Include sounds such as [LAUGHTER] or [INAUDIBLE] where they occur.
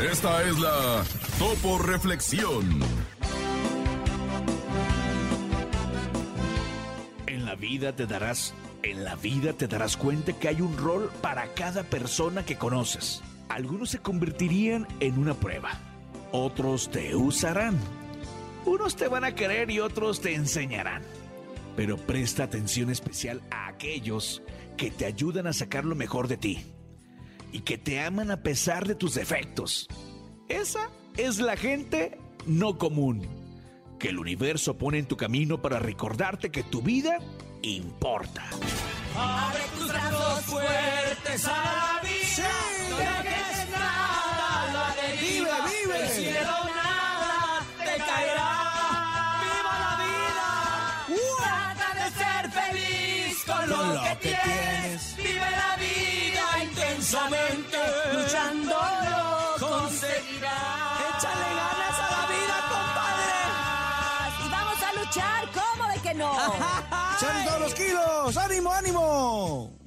Esta es la Topo Reflexión. En la vida te darás, en la vida te darás cuenta que hay un rol para cada persona que conoces. Algunos se convertirían en una prueba, otros te usarán. Unos te van a querer y otros te enseñarán. Pero presta atención especial a aquellos que te ayudan a sacar lo mejor de ti y que te aman a pesar de tus defectos. Esa es la gente no común que el universo pone en tu camino para recordarte que tu vida importa. Abre tus brazos fuertes a la vida. No dejes nada la deriva. Vive, vive. El cielo nada te caerá. ¡Viva la vida! Trata de ser feliz con lo, Con lo que, que tienes. Vive la vida intensamente. Conseguirás. Échale ganas a la vida, Y vamos a luchar, ¿cómo de que no? [LAUGHS] ¡Echan todos los kilos! ¡Ánimo, ánimo!